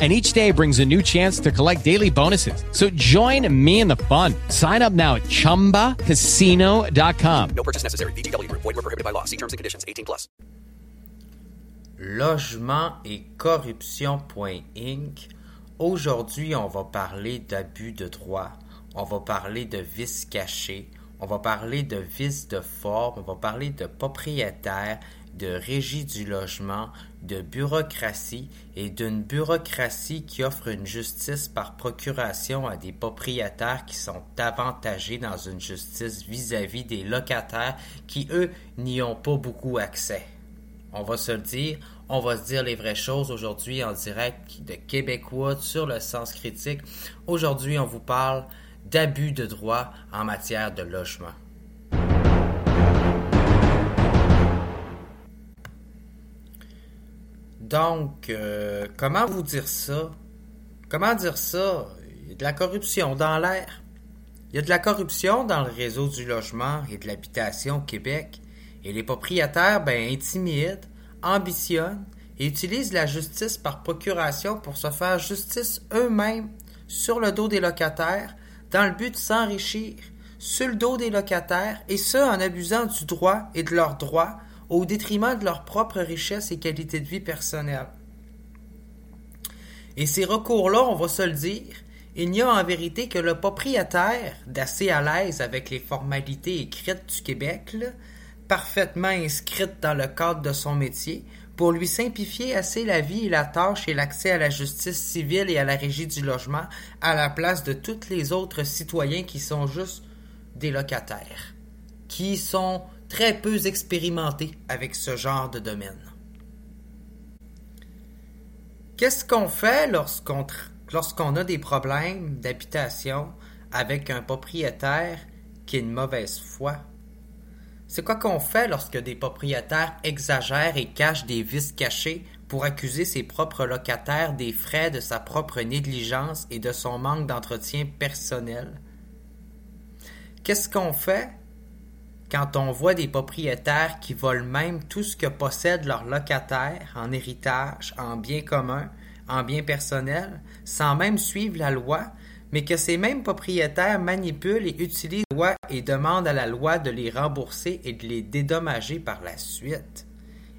and each day brings a new chance to collect daily bonuses. So join me in the fun. Sign up now at ChumbaCasino.com. No purchase necessary. VGW. Void were prohibited by law. See terms and conditions. 18 plus. Logement et corruption.inc. Aujourd'hui, on va parler d'abus de droit. On va parler de vices cachés. On va parler de vices de forme. On va parler de propriétaires de régie du logement, de bureaucratie et d'une bureaucratie qui offre une justice par procuration à des propriétaires qui sont avantagés dans une justice vis-à-vis des locataires qui, eux, n'y ont pas beaucoup accès. On va se le dire, on va se dire les vraies choses aujourd'hui en direct de Québécois sur le sens critique. Aujourd'hui, on vous parle d'abus de droit en matière de logement. Donc, euh, comment vous dire ça? Comment dire ça? Il y a de la corruption dans l'air. Il y a de la corruption dans le réseau du logement et de l'habitation au Québec. Et les propriétaires, ben, intimident, ambitionnent et utilisent la justice par procuration pour se faire justice eux-mêmes sur le dos des locataires dans le but de s'enrichir sur le dos des locataires et ce en abusant du droit et de leurs droits au détriment de leur propre richesse et qualité de vie personnelle. Et ces recours-là, on va se le dire, il n'y a en vérité que le propriétaire d'assez à l'aise avec les formalités écrites du Québec, parfaitement inscrites dans le cadre de son métier, pour lui simplifier assez la vie et la tâche et l'accès à la justice civile et à la régie du logement à la place de tous les autres citoyens qui sont juste des locataires, qui sont très peu expérimentés avec ce genre de domaine. Qu'est-ce qu'on fait lorsqu'on a des problèmes d'habitation avec un propriétaire qui est de mauvaise foi? C'est quoi qu'on fait lorsque des propriétaires exagèrent et cachent des vices cachés pour accuser ses propres locataires des frais de sa propre négligence et de son manque d'entretien personnel? Qu'est-ce qu'on fait quand on voit des propriétaires qui volent même tout ce que possèdent leurs locataires en héritage, en biens communs, en biens personnels, sans même suivre la loi, mais que ces mêmes propriétaires manipulent et utilisent la loi et demandent à la loi de les rembourser et de les dédommager par la suite,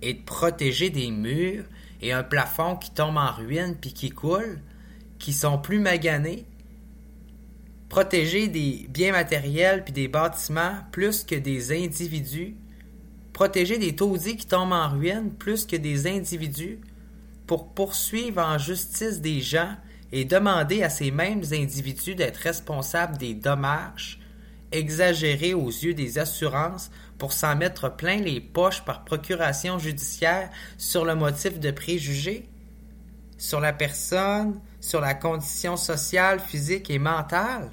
et de protéger des murs et un plafond qui tombe en ruine puis qui coule, qui sont plus maganés, protéger des biens matériels puis des bâtiments plus que des individus, protéger des taudis qui tombent en ruine plus que des individus, pour poursuivre en justice des gens et demander à ces mêmes individus d'être responsables des dommages exagérés aux yeux des assurances pour s'en mettre plein les poches par procuration judiciaire sur le motif de préjugés, sur la personne, sur la condition sociale, physique et mentale?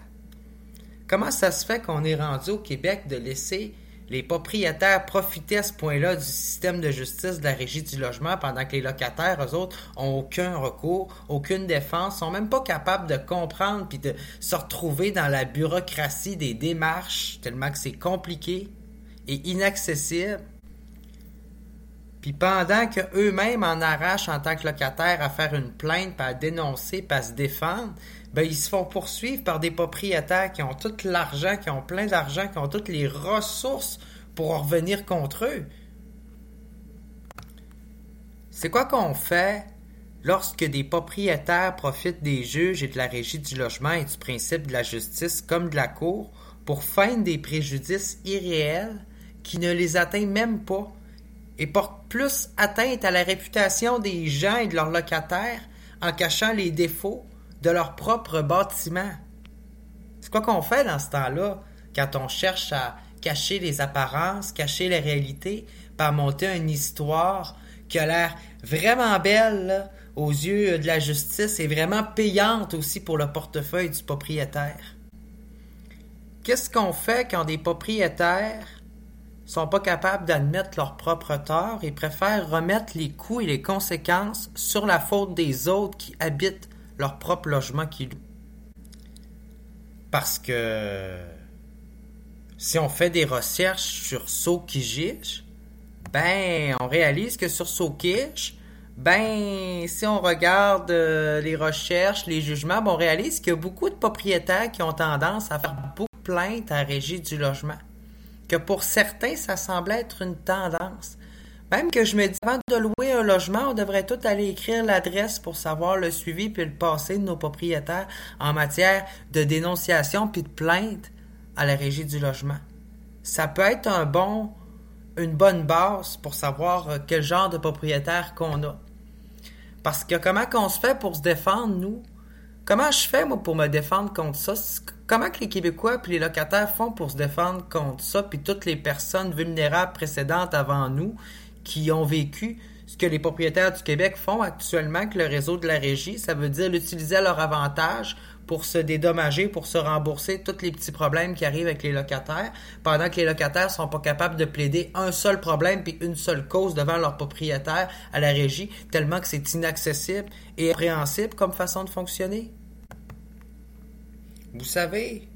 Comment ça se fait qu'on est rendu au Québec de laisser les propriétaires profiter à ce point-là du système de justice de la régie du logement pendant que les locataires, eux autres, ont aucun recours, aucune défense, sont même pas capables de comprendre puis de se retrouver dans la bureaucratie des démarches tellement que c'est compliqué et inaccessible. Puis pendant que eux-mêmes en arrachent en tant que locataires à faire une plainte, puis à dénoncer, puis à se défendre, ben ils se font poursuivre par des propriétaires qui ont tout l'argent, qui ont plein d'argent, qui ont toutes les ressources pour revenir contre eux. C'est quoi qu'on fait lorsque des propriétaires profitent des juges et de la régie du logement et du principe de la justice comme de la cour pour feindre des préjudices irréels qui ne les atteignent même pas et portent plus atteinte à la réputation des gens et de leurs locataires en cachant les défauts de leur propre bâtiment. C'est quoi qu'on fait dans ce temps-là quand on cherche à cacher les apparences, cacher les réalités, par monter une histoire qui a l'air vraiment belle aux yeux de la justice et vraiment payante aussi pour le portefeuille du propriétaire? Qu'est-ce qu'on fait quand des propriétaires sont pas capables d'admettre leur propre tort et préfèrent remettre les coûts et les conséquences sur la faute des autres qui habitent leur propre logement qu'ils louent? Parce que si on fait des recherches sur Sokijich, ben on réalise que sur Sokish, ben si on regarde euh, les recherches, les jugements, ben, on réalise qu'il y a beaucoup de propriétaires qui ont tendance à faire beaucoup de plaintes à régie du logement que pour certains, ça semble être une tendance. Même que je me dis, avant de louer un logement, on devrait tout aller écrire l'adresse pour savoir le suivi puis le passé de nos propriétaires en matière de dénonciation puis de plainte à la régie du logement. Ça peut être un bon, une bonne base pour savoir euh, quel genre de propriétaire qu'on a. Parce que comment qu'on se fait pour se défendre, nous? Comment je fais, moi, pour me défendre contre ça? Comment que les Québécois puis les locataires font pour se défendre contre ça, puis toutes les personnes vulnérables précédentes avant nous qui ont vécu ce que les propriétaires du Québec font actuellement avec le réseau de la régie, ça veut dire l'utiliser à leur avantage pour se dédommager, pour se rembourser tous les petits problèmes qui arrivent avec les locataires, pendant que les locataires sont pas capables de plaider un seul problème puis une seule cause devant leur propriétaire à la régie, tellement que c'est inaccessible et appréhensible comme façon de fonctionner. Vous savez,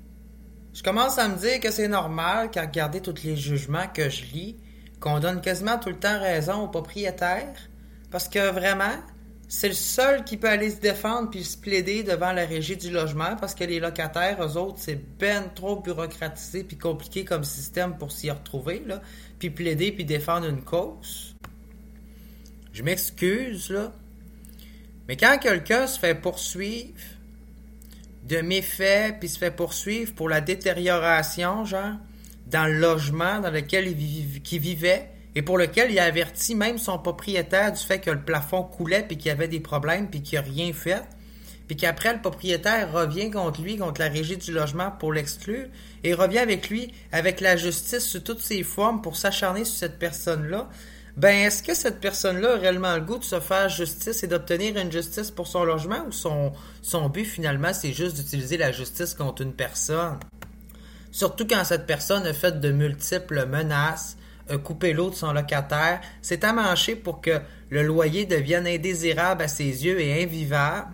je commence à me dire que c'est normal qu'à regarder tous les jugements que je lis, qu'on donne quasiment tout le temps raison aux propriétaires, parce que vraiment, c'est le seul qui peut aller se défendre puis se plaider devant la régie du logement, parce que les locataires, eux autres, c'est ben trop bureaucratisé puis compliqué comme système pour s'y retrouver, puis plaider puis défendre une cause. Je m'excuse, là, mais quand quelqu'un se fait poursuivre de méfaits, puis se fait poursuivre pour la détérioration, genre, dans le logement dans lequel il, vivait, et pour lequel il a averti même son propriétaire du fait que le plafond coulait, puis qu'il y avait des problèmes, puis qu'il n'a rien fait, puis qu'après le propriétaire revient contre lui, contre la régie du logement pour l'exclure, et revient avec lui, avec la justice sous toutes ses formes pour s'acharner sur cette personne-là, ben est-ce que cette personne-là a réellement le goût de se faire justice et d'obtenir une justice pour son logement ou son, son but finalement c'est juste d'utiliser la justice contre une personne? Surtout quand cette personne a fait de multiples menaces, a coupé l'eau de son locataire, s'est amanché pour que le loyer devienne indésirable à ses yeux et invivable.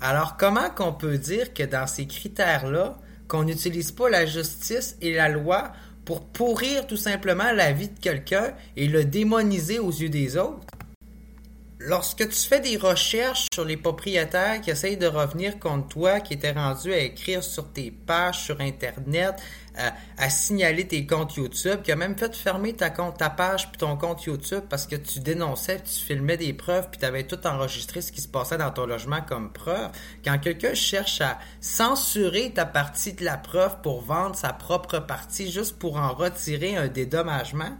Alors comment qu'on peut dire que dans ces critères-là, qu'on n'utilise pas la justice et la loi pour pourrir tout simplement la vie de quelqu'un et le démoniser aux yeux des autres? Lorsque tu fais des recherches sur les propriétaires qui essayent de revenir contre toi, qui étaient rendus à écrire sur tes pages sur Internet, à, signaler tes comptes YouTube, qui a même fait fermer ta, page puis ton compte YouTube parce que tu dénonçais, tu filmais des preuves puis tu avais tout enregistré ce qui se passait dans ton logement comme preuve. Quand quelqu'un cherche à censurer ta partie de la preuve pour vendre sa propre partie juste pour en retirer un dédommagement,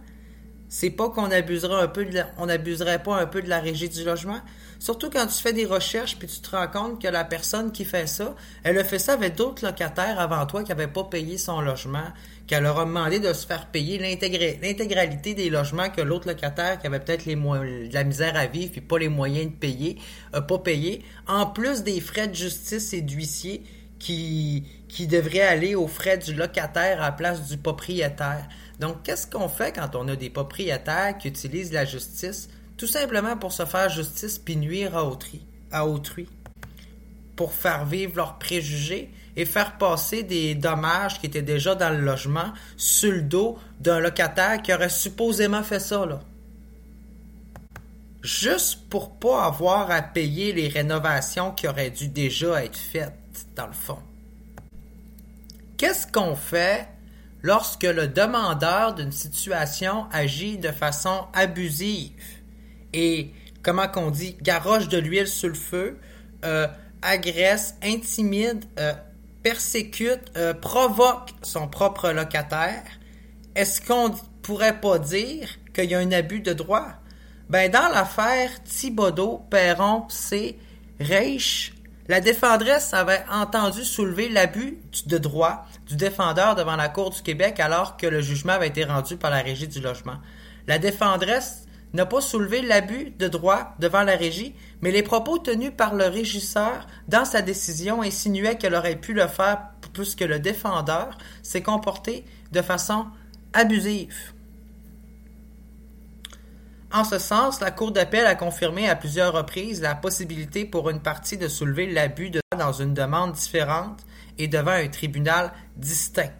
c'est pas qu'on abuserait un peu on abuserait pas un peu de la régie du logement. Surtout quand tu fais des recherches puis tu te rends compte que la personne qui fait ça, elle a fait ça avec d'autres locataires avant toi qui n'avaient pas payé son logement, qu'elle leur a demandé de se faire payer l'intégralité des logements que l'autre locataire qui avait peut-être de la misère à vivre puis pas les moyens de payer, a pas payé, en plus des frais de justice et d'huissier qui, qui devraient aller aux frais du locataire à la place du propriétaire. Donc, qu'est-ce qu'on fait quand on a des propriétaires qui utilisent la justice tout simplement pour se faire justice puis nuire à autrui, à autrui, pour faire vivre leurs préjugés et faire passer des dommages qui étaient déjà dans le logement sur le dos d'un locataire qui aurait supposément fait ça, là. Juste pour pas avoir à payer les rénovations qui auraient dû déjà être faites, dans le fond. Qu'est-ce qu'on fait lorsque le demandeur d'une situation agit de façon abusive et, comment qu'on dit, garoche de l'huile sur le feu, euh, agresse, intimide, euh, persécute, euh, provoque son propre locataire, est-ce qu'on pourrait pas dire qu'il y a un abus de droit? Ben, dans l'affaire Thibodeau, Perron, C. Reich, la défendresse avait entendu soulever l'abus de droit du défendeur devant la Cour du Québec alors que le jugement avait été rendu par la Régie du logement. La défendresse n'a pas soulevé l'abus de droit devant la Régie, mais les propos tenus par le régisseur dans sa décision insinuaient qu'elle aurait pu le faire puisque le défendeur s'est comporté de façon abusive. En ce sens, la Cour d'appel a confirmé à plusieurs reprises la possibilité pour une partie de soulever l'abus de dans une demande différente et devant un tribunal distinct.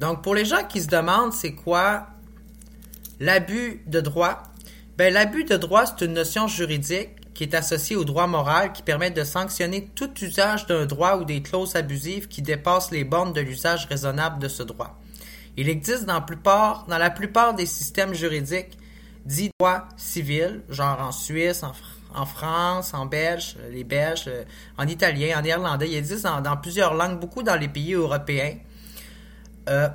Donc, pour les gens qui se demandent c'est quoi l'abus de droit, ben, l'abus de droit, c'est une notion juridique qui est associée au droit moral qui permet de sanctionner tout usage d'un droit ou des clauses abusives qui dépassent les bornes de l'usage raisonnable de ce droit. Il existe dans, la plupart des systèmes juridiques dits droit civil, genre en Suisse, en, France, en Belge, les Belges, euh, en italien, en néerlandais. Il existe dans, plusieurs langues, beaucoup dans les pays européens. Euh,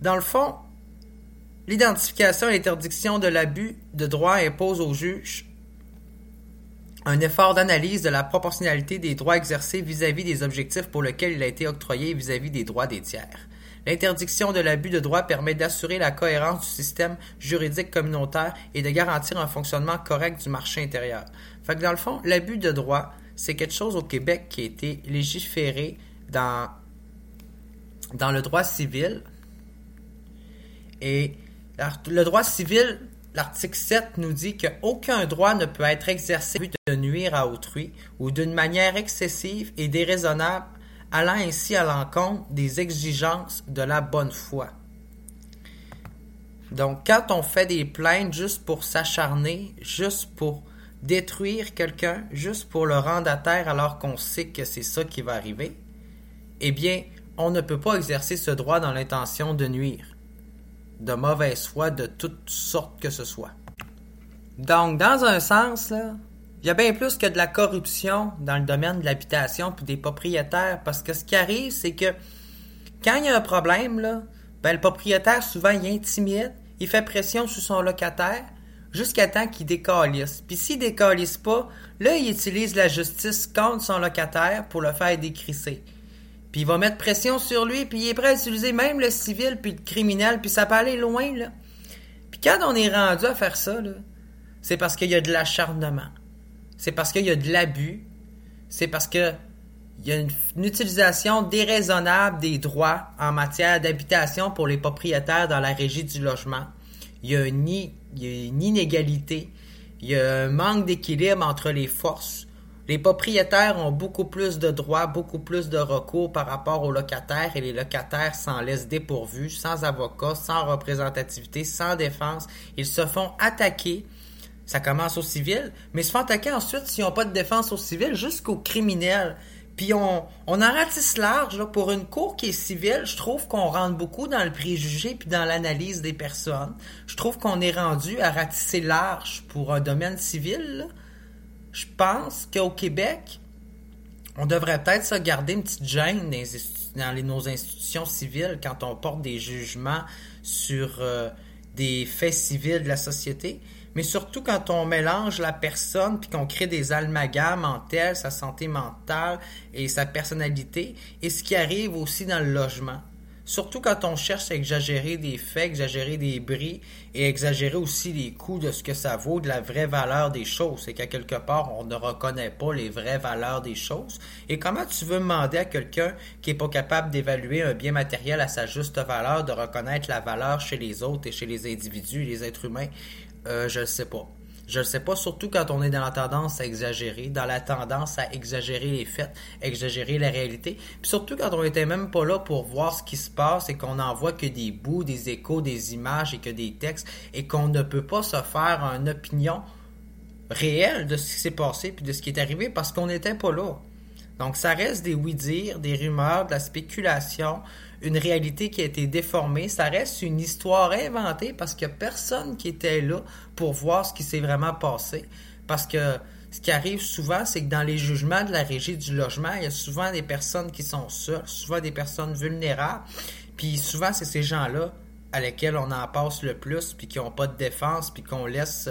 dans le fond, l'identification et l'interdiction de l'abus de droit impose au juge un effort d'analyse de la proportionnalité des droits exercés vis-à-vis des objectifs pour lesquels il a été octroyé vis-à-vis des droits des tiers. L'interdiction de l'abus de droit permet d'assurer la cohérence du système juridique communautaire et de garantir un fonctionnement correct du marché intérieur. Fait dans le fond, l'abus de droit, c'est quelque chose au Québec qui a été légiféré dans, dans le droit civil. Et le droit civil, l'article 7 nous dit qu'aucun droit ne peut être exercé de nuire à autrui ou d'une manière excessive et déraisonnable allant ainsi à l'encontre des exigences de la bonne foi. Donc, quand on fait des plaintes juste pour s'acharner, juste pour détruire quelqu'un, juste pour le rendre à terre alors qu'on sait que c'est ça qui va arriver, eh bien, on ne peut pas exercer ce droit dans l'intention de nuire, de mauvaise foi, de toutes sortes que ce soit. Donc, dans un sens, là, il y a bien plus que de la corruption dans le domaine de l'habitation puis des propriétaires parce que ce qui arrive, c'est que quand il y a un problème, là, ben, le propriétaire, souvent, il intimide, il fait pression sur son locataire jusqu'à temps qu'il décalisse. Puis s'il décalisse pas, là, il utilise la justice contre son locataire pour le faire décrisser. Puis il va mettre pression sur lui, puis il est prêt à utiliser même le civil puis le criminel, puis ça peut aller loin, là. Puis quand on est rendu à faire ça, c'est parce qu'il y a de l'acharnement c'est parce qu'il y a de l'abus, c'est parce qu'il y a une, utilisation déraisonnable des droits en matière d'habitation pour les propriétaires dans la régie du logement. Il y a une, inégalité, il y a un manque d'équilibre entre les forces. Les propriétaires ont beaucoup plus de droits, beaucoup plus de recours par rapport aux locataires et les locataires s'en laissent dépourvus, sans avocat, sans représentativité, sans défense. Ils se font attaquer ça commence au civil, mais se font attaquer ensuite s'ils n'ont pas de défense au civil jusqu'aux criminels. Puis on, on en ratisse large là, pour une cour qui est civile. Je trouve qu'on rentre beaucoup dans le préjugé puis dans l'analyse des personnes. Je trouve qu'on est rendu à ratisser large pour un domaine civil. Je pense qu'au Québec, on devrait peut-être se garder une petite gêne dans, nos institutions civiles quand on porte des jugements sur euh, des faits civils de la société mais surtout quand on mélange la personne puis qu'on crée des amalgames entre elle, sa santé mentale et sa personnalité, et ce qui arrive aussi dans le logement. Surtout quand on cherche à exagérer des faits, exagérer des bris et exagérer aussi les coûts de ce que ça vaut, de la vraie valeur des choses. C'est qu'à quelque part, on ne reconnaît pas les vraies valeurs des choses. Et comment tu veux demander à quelqu'un qui est pas capable d'évaluer un bien matériel à sa juste valeur, de reconnaître la valeur chez les autres et chez les individus, les êtres humains? Euh, je ne sais pas. Je ne sais pas, surtout quand on est dans la tendance à exagérer, dans la tendance à exagérer les faits, exagérer la réalité. Puis surtout quand on était même pas là pour voir ce qui se passe et qu'on n'en voit que des bouts, des échos, des images et que des textes et qu'on ne peut pas se faire une opinion réelle de ce qui s'est passé puis de ce qui est arrivé parce qu'on n'était pas là. Donc ça reste des oui-dire, des rumeurs, de la spéculation, une réalité qui a été déformée. Ça reste une histoire inventée parce qu'il n'y a personne qui était là pour voir ce qui s'est vraiment passé. Parce que ce qui arrive souvent, c'est que dans les jugements de la régie du logement, il y a souvent des personnes qui sont seules, souvent des personnes vulnérables. Puis souvent, c'est ces gens-là à lesquels on en passe le plus, puis qui n'ont pas de défense, puis qu'on laisse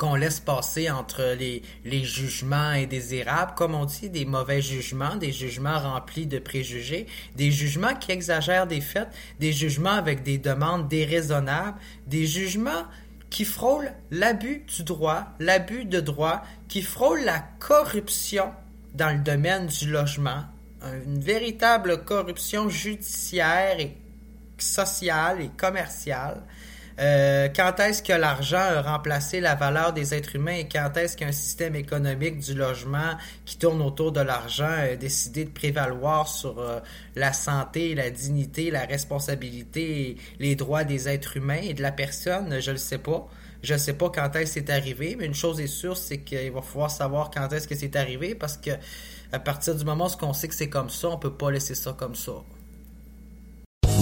qu'on laisse passer entre les, jugements indésirables, comme on dit, des mauvais jugements, des jugements remplis de préjugés, des jugements qui exagèrent des faits, des jugements avec des demandes déraisonnables, des jugements qui frôlent l'abus du droit, l'abus de droit, qui frôlent la corruption dans le domaine du logement, une véritable corruption judiciaire et sociale et commerciale, euh, quand est-ce que l'argent a remplacé la valeur des êtres humains et quand est-ce qu'un système économique du logement qui tourne autour de l'argent a décidé de prévaloir sur euh, la santé, la dignité, la responsabilité, et les droits des êtres humains et de la personne, je le sais pas. Je sais pas quand est-ce que c'est arrivé, mais une chose est sûre, c'est qu'il va falloir savoir quand est-ce que c'est arrivé parce que à partir du moment où on sait que c'est comme ça, on peut pas laisser ça comme ça.